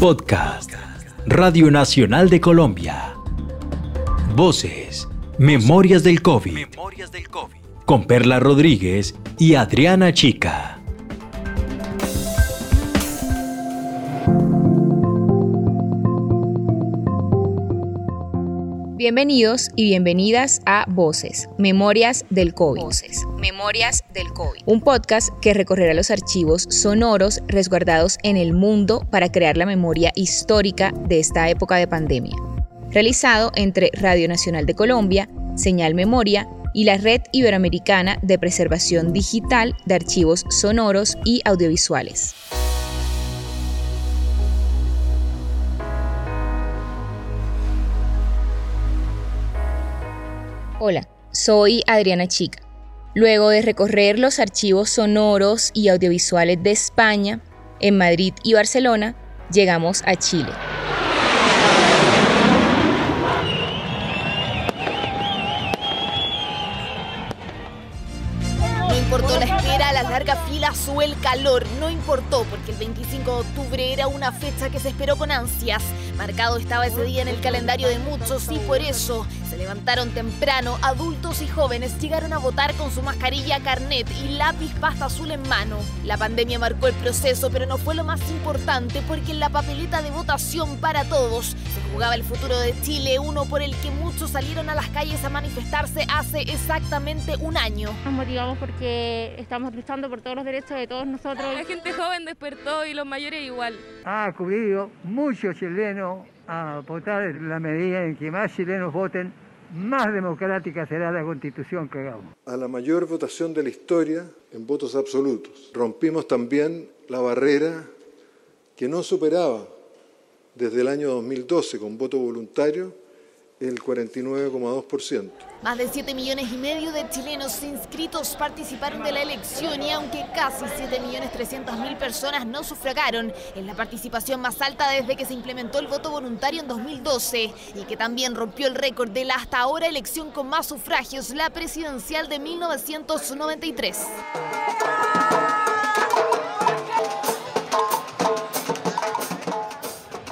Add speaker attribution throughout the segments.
Speaker 1: Podcast. Radio Nacional de Colombia. Voces. Memorias del COVID. Memorias del COVID. Con Perla Rodríguez y Adriana Chica.
Speaker 2: Bienvenidos y bienvenidas a Voces, Memorias del COVID. Voces, Memorias del COVID. Un podcast que recorrerá los archivos sonoros resguardados en el mundo para crear la memoria histórica de esta época de pandemia. Realizado entre Radio Nacional de Colombia, Señal Memoria y la Red Iberoamericana de Preservación Digital de Archivos Sonoros y Audiovisuales. Hola, soy Adriana Chica. Luego de recorrer los archivos sonoros y audiovisuales de España, en Madrid y Barcelona, llegamos a Chile.
Speaker 3: Larga fila o el calor, no importó porque el 25 de octubre era una fecha que se esperó con ansias. Marcado estaba ese día en el calendario de muchos y por eso se levantaron temprano, adultos y jóvenes llegaron a votar con su mascarilla, carnet y lápiz pasta azul en mano. La pandemia marcó el proceso, pero no fue lo más importante porque en la papeleta de votación para todos se jugaba el futuro de Chile, uno por el que muchos salieron a las calles a manifestarse hace exactamente un año.
Speaker 4: Nos motivamos porque estamos luchando por todos los derechos de todos nosotros.
Speaker 5: La gente joven despertó y los mayores igual.
Speaker 6: Ha acudido muchos chilenos a votar la medida en que más chilenos voten, más democrática será la constitución que hagamos.
Speaker 7: A la mayor votación de la historia en votos absolutos. Rompimos también la barrera que no superaba desde el año 2012 con voto voluntario el 49,2%.
Speaker 3: Más de 7 millones y medio de chilenos inscritos participaron de la elección y aunque casi 7 millones 300 mil personas no sufragaron, es la participación más alta desde que se implementó el voto voluntario en 2012 y que también rompió el récord de la hasta ahora elección con más sufragios, la presidencial de 1993.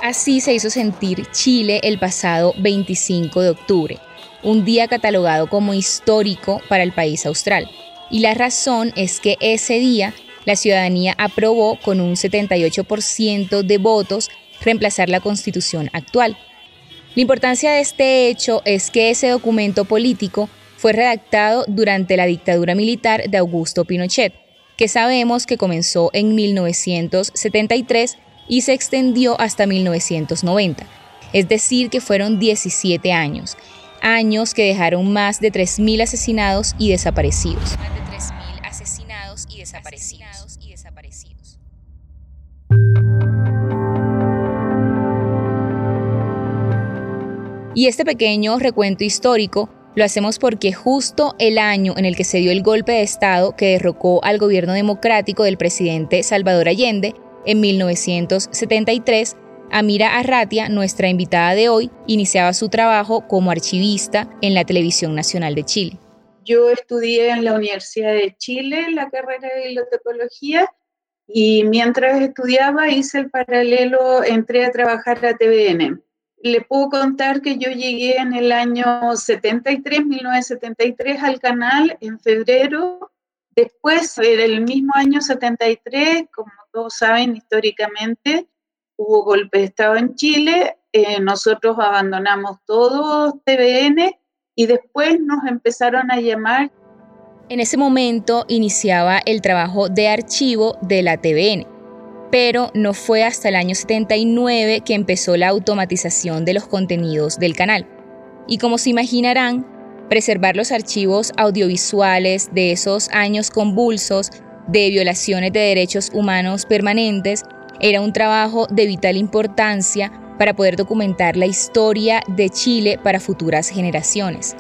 Speaker 2: Así se hizo sentir Chile el pasado 25 de octubre, un día catalogado como histórico para el país austral. Y la razón es que ese día la ciudadanía aprobó con un 78% de votos reemplazar la constitución actual. La importancia de este hecho es que ese documento político fue redactado durante la dictadura militar de Augusto Pinochet, que sabemos que comenzó en 1973 y se extendió hasta 1990, es decir, que fueron 17 años, años que dejaron más de 3.000 asesinados y desaparecidos. Más de 3.000 asesinados y desaparecidos. y desaparecidos. Y este pequeño recuento histórico lo hacemos porque justo el año en el que se dio el golpe de Estado que derrocó al gobierno democrático del presidente Salvador Allende, en 1973, Amira Arratia, nuestra invitada de hoy, iniciaba su trabajo como archivista en la Televisión Nacional de Chile.
Speaker 8: Yo estudié en la Universidad de Chile la carrera de bibliotecología y mientras estudiaba hice el paralelo, entré a trabajar a TVN. Le puedo contar que yo llegué en el año 73, 1973 al canal en febrero Después, del mismo año 73, como todos saben históricamente, hubo golpe de Estado en Chile, eh, nosotros abandonamos todo TVN y después nos empezaron a llamar.
Speaker 2: En ese momento iniciaba el trabajo de archivo de la TVN, pero no fue hasta el año 79 que empezó la automatización de los contenidos del canal. Y como se imaginarán, preservar los archivos audiovisuales de esos años convulsos de violaciones de derechos humanos permanentes era un trabajo de vital importancia para poder documentar la historia de Chile para futuras generaciones.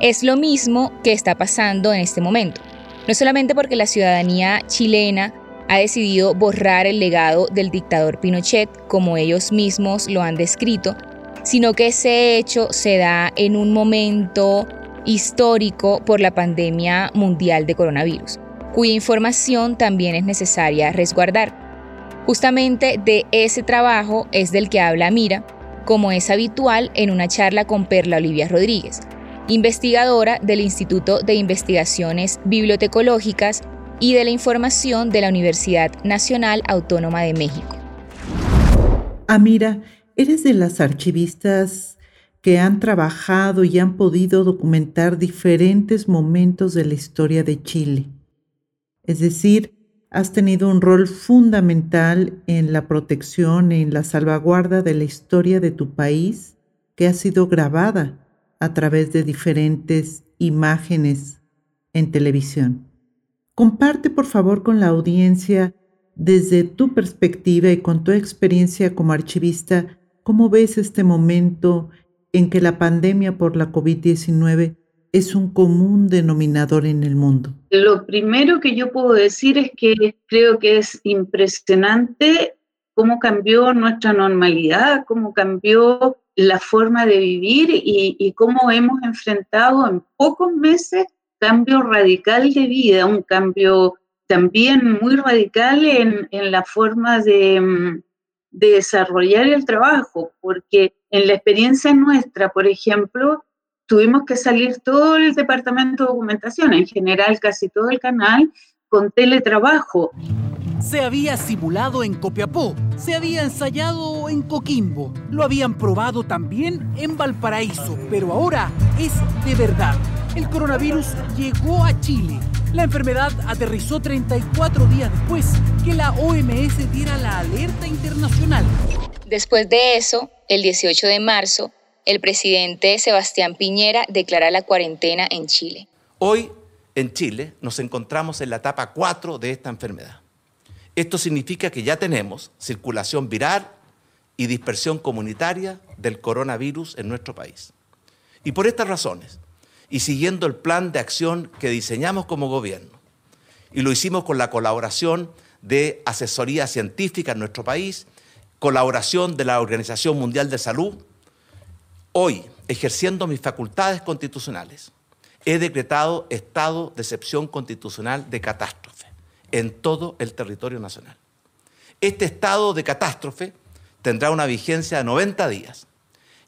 Speaker 2: Es lo mismo que está pasando en este momento, no solamente porque la ciudadanía chilena ha decidido borrar el legado del dictador Pinochet, como ellos mismos lo han descrito, sino que ese hecho se da en un momento histórico por la pandemia mundial de coronavirus, cuya información también es necesaria resguardar. Justamente de ese trabajo es del que habla Mira, como es habitual en una charla con Perla Olivia Rodríguez, investigadora del Instituto de Investigaciones Bibliotecológicas y de la Información de la Universidad Nacional Autónoma de México.
Speaker 9: Amira, eres de las archivistas que han trabajado y han podido documentar diferentes momentos de la historia de Chile. Es decir, has tenido un rol fundamental en la protección, en la salvaguarda de la historia de tu país que ha sido grabada a través de diferentes imágenes en televisión. Comparte por favor con la audiencia desde tu perspectiva y con tu experiencia como archivista, cómo ves este momento en que la pandemia por la COVID-19 es un común denominador en el mundo?
Speaker 8: Lo primero que yo puedo decir es que creo que es impresionante cómo cambió nuestra normalidad, cómo cambió la forma de vivir y, cómo hemos enfrentado en pocos meses cambio radical de vida, un cambio también muy radical en, la forma de, de desarrollar el trabajo, porque en la experiencia nuestra, por ejemplo, tuvimos que salir todo el departamento de documentación, en general casi todo el canal, con teletrabajo.
Speaker 10: Se había simulado en Copiapó, se había ensayado en Coquimbo, lo habían probado también en Valparaíso, pero ahora es de verdad. El coronavirus llegó a Chile. La enfermedad aterrizó 34 días después que la OMS diera la alerta internacional.
Speaker 2: Después de eso, el 18 de marzo, el presidente Sebastián Piñera declara la cuarentena en Chile.
Speaker 11: Hoy en Chile nos encontramos en la etapa 4 de esta enfermedad. Esto significa que ya tenemos circulación viral y dispersión comunitaria del coronavirus en nuestro país. Y por estas razones, y siguiendo el plan de acción que diseñamos como gobierno, y lo hicimos con la colaboración de asesoría científica en nuestro país, colaboración de la Organización Mundial de Salud, Hoy, ejerciendo mis facultades constitucionales, he decretado estado de excepción constitucional de catástrofe en todo el territorio nacional. Este estado de catástrofe tendrá una vigencia de 90 días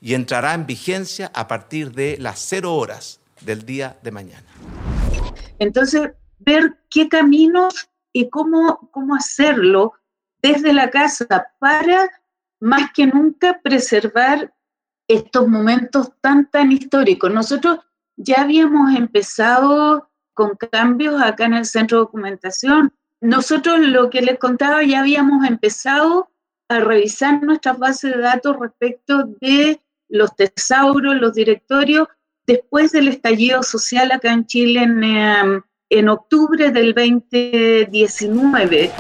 Speaker 11: y entrará en vigencia a partir de las cero horas del día de mañana.
Speaker 8: Entonces, ver qué caminos y cómo, cómo hacerlo desde la casa para, más que nunca, preservar estos momentos tan, tan históricos. Nosotros ya habíamos empezado con cambios acá en el centro de documentación. Nosotros lo que les contaba, ya habíamos empezado a revisar nuestras bases de datos respecto de los tesauros, los directorios, después del estallido social acá en Chile en, eh, en octubre del 2019.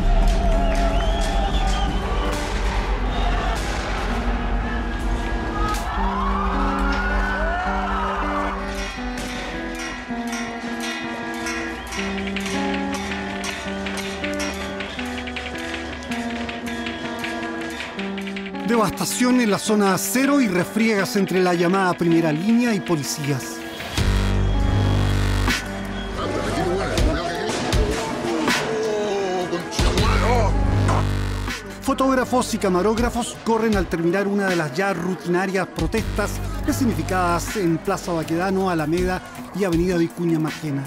Speaker 12: En la zona cero y refriegas entre la llamada primera línea y policías. Fotógrafos y camarógrafos corren al terminar una de las ya rutinarias protestas significadas en Plaza Baquedano, Alameda y Avenida Vicuña Marquena.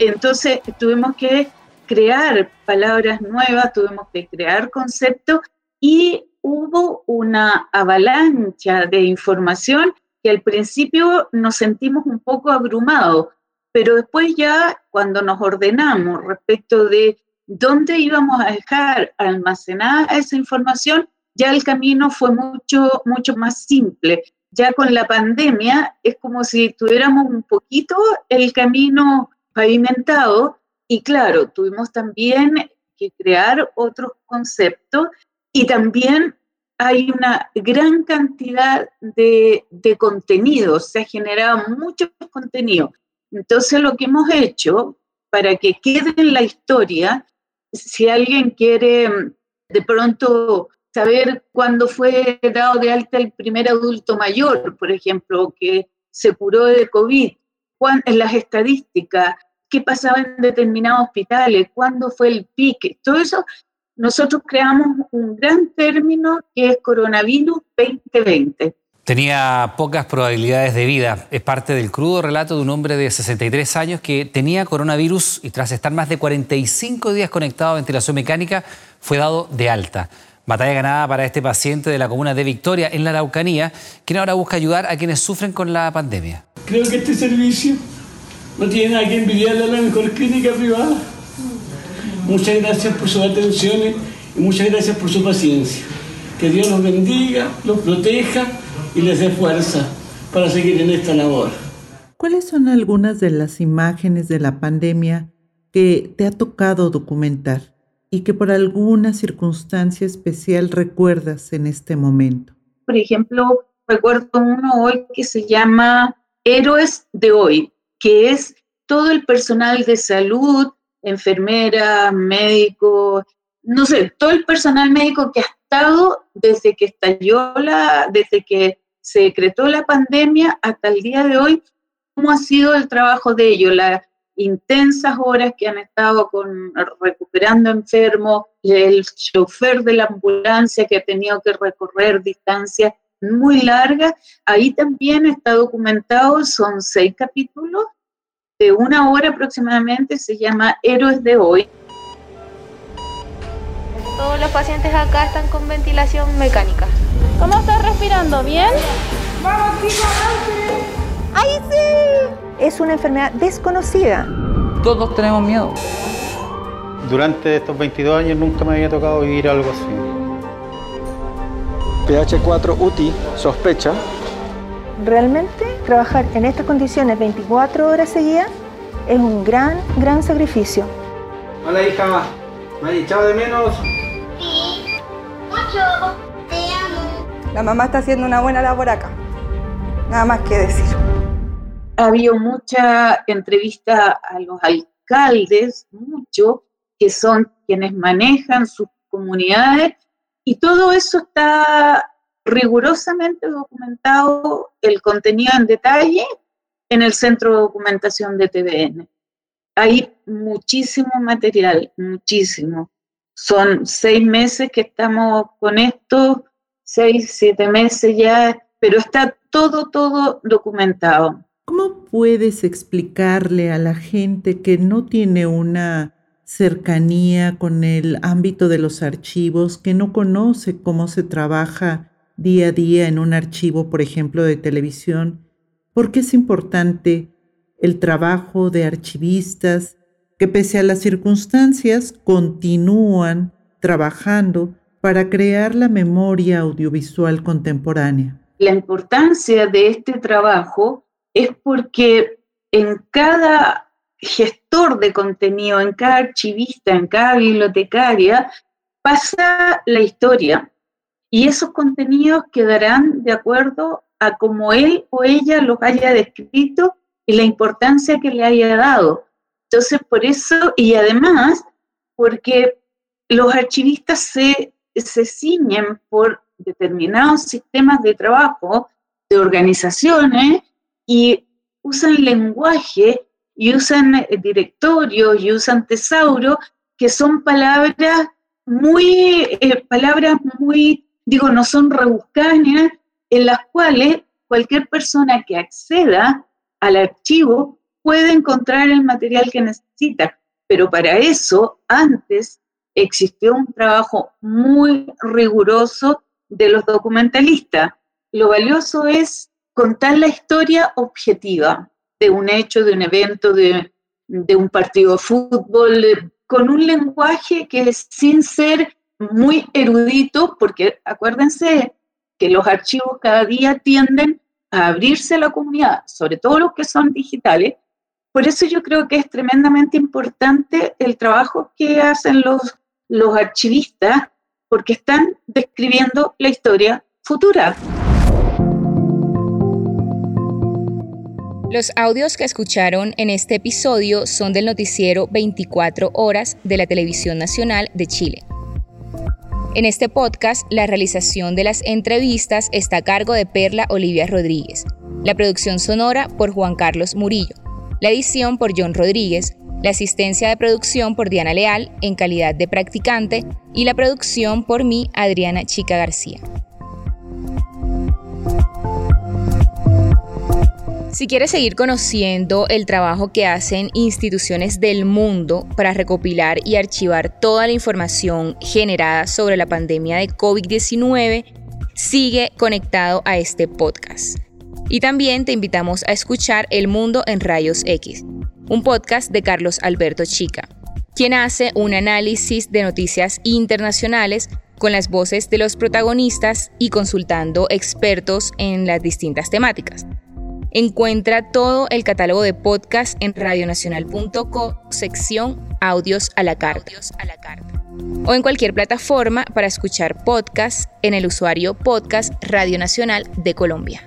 Speaker 8: Entonces tuvimos que crear palabras nuevas, tuvimos que crear conceptos y hubo una avalancha de información que al principio nos sentimos un poco abrumados, pero después ya cuando nos ordenamos respecto de dónde íbamos a dejar almacenada esa información, ya el camino fue mucho, mucho más simple. Ya con la pandemia es como si tuviéramos un poquito el camino pavimentado y claro, tuvimos también que crear otros conceptos y también hay una gran cantidad de, de contenido, se ha generado mucho contenido. Entonces lo que hemos hecho para que quede en la historia, si alguien quiere de pronto saber cuándo fue dado de alta el primer adulto mayor, por ejemplo, que se curó de COVID, en las estadísticas, qué pasaba en determinados hospitales, cuándo fue el pique, todo eso, nosotros creamos un gran término que es coronavirus 2020.
Speaker 13: Tenía pocas probabilidades de vida. Es parte del crudo relato de un hombre de 63 años que tenía coronavirus y tras estar más de 45 días conectado a ventilación mecánica fue dado de alta. Batalla ganada para este paciente de la comuna de Victoria, en la Araucanía, quien ahora busca ayudar a quienes sufren con la pandemia.
Speaker 14: Creo que este servicio no tiene nada que envidiarle a la mejor clínica privada. Muchas gracias por sus atenciones y muchas gracias por su paciencia. Que Dios los bendiga, los proteja y les dé fuerza para seguir en esta labor.
Speaker 9: ¿Cuáles son algunas de las imágenes de la pandemia que te ha tocado documentar y que por alguna circunstancia especial recuerdas en este momento?
Speaker 8: Por ejemplo, recuerdo uno hoy que se llama Héroes de hoy, que es todo el personal de salud, enfermeras, médicos, no sé, todo el personal médico que ha estado desde que estalló la, desde que se decretó la pandemia hasta el día de hoy, cómo ha sido el trabajo de ellos, las intensas horas que han estado con, recuperando enfermos, el chofer de la ambulancia que ha tenido que recorrer distancias muy largas. Ahí también está documentado, son seis capítulos de una hora aproximadamente, se llama Héroes de hoy.
Speaker 4: Todos los pacientes acá están con ventilación mecánica.
Speaker 15: ¿Cómo estás respirando? ¿Bien? ¡Vamos, chicos!
Speaker 16: ¡Ay, sí! Es una enfermedad desconocida.
Speaker 17: Todos tenemos miedo.
Speaker 18: Durante estos 22 años nunca me había tocado vivir algo así.
Speaker 19: PH4 UTI, sospecha.
Speaker 16: Realmente trabajar en estas condiciones 24 horas seguidas es un gran, gran sacrificio.
Speaker 19: Hola hija, ¿me has echado de menos?
Speaker 20: Sí, mucho.
Speaker 16: La mamá está haciendo una buena labor acá. Nada más que decir.
Speaker 8: Ha habido mucha entrevista a los alcaldes, mucho, que son quienes manejan sus comunidades, y todo eso está rigurosamente documentado, el contenido en detalle, en el centro de documentación de TVN. Hay muchísimo material, muchísimo. Son seis meses que estamos con esto seis, siete meses ya, pero está todo, todo documentado.
Speaker 9: ¿Cómo puedes explicarle a la gente que no tiene una cercanía con el ámbito de los archivos, que no conoce cómo se trabaja día a día en un archivo, por ejemplo, de televisión, por qué es importante el trabajo de archivistas que pese a las circunstancias continúan trabajando para crear la memoria audiovisual contemporánea?
Speaker 8: La importancia de este trabajo es porque en cada gestor de contenido, en cada archivista, en cada bibliotecaria, pasa la historia y esos contenidos quedarán de acuerdo a cómo él o ella los haya descrito y la importancia que le haya dado. Entonces, por eso, y además, porque los archivistas se se ciñen por determinados sistemas de trabajo, de organizaciones, y usan lenguaje y usan eh, directorios y usan tesauros, que son palabras muy, eh, palabras muy, digo, no son rebuscadas, en las cuales cualquier persona que acceda al archivo puede encontrar el material que necesita. Pero para eso, antes existió un trabajo muy riguroso de los documentalistas. Lo valioso es contar la historia objetiva de un hecho, de un evento, de, un partido de fútbol, con un lenguaje que sin ser muy erudito, porque acuérdense que los archivos cada día tienden a abrirse a la comunidad, sobre todo los que son digitales. Por eso yo creo que es tremendamente importante el trabajo que hacen los los archivistas porque están describiendo la historia futura.
Speaker 2: Los audios que escucharon en este episodio son del noticiero 24 horas de la Televisión Nacional de Chile. En este podcast, la realización de las entrevistas está a cargo de Perla Olivia Rodríguez, la producción sonora por Juan Carlos Murillo, la edición por John Rodríguez. La asistencia de producción por Diana Leal en calidad de practicante y la producción por mí, Adriana Chica García. Si quieres seguir conociendo el trabajo que hacen instituciones del mundo para recopilar y archivar toda la información generada sobre la pandemia de COVID-19, sigue conectado a este podcast. Y también te invitamos a escuchar El Mundo en Rayos X, un podcast de Carlos Alberto Chica, quien hace un análisis de noticias internacionales con las voces de los protagonistas y consultando expertos en las distintas temáticas. Encuentra todo el catálogo de podcast en radionacional.co, sección Audios a la carta. O en cualquier plataforma para escuchar podcast en el usuario Podcast Radio Nacional de Colombia.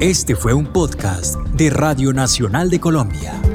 Speaker 1: Este fue un podcast Radio Nacional de Colombia.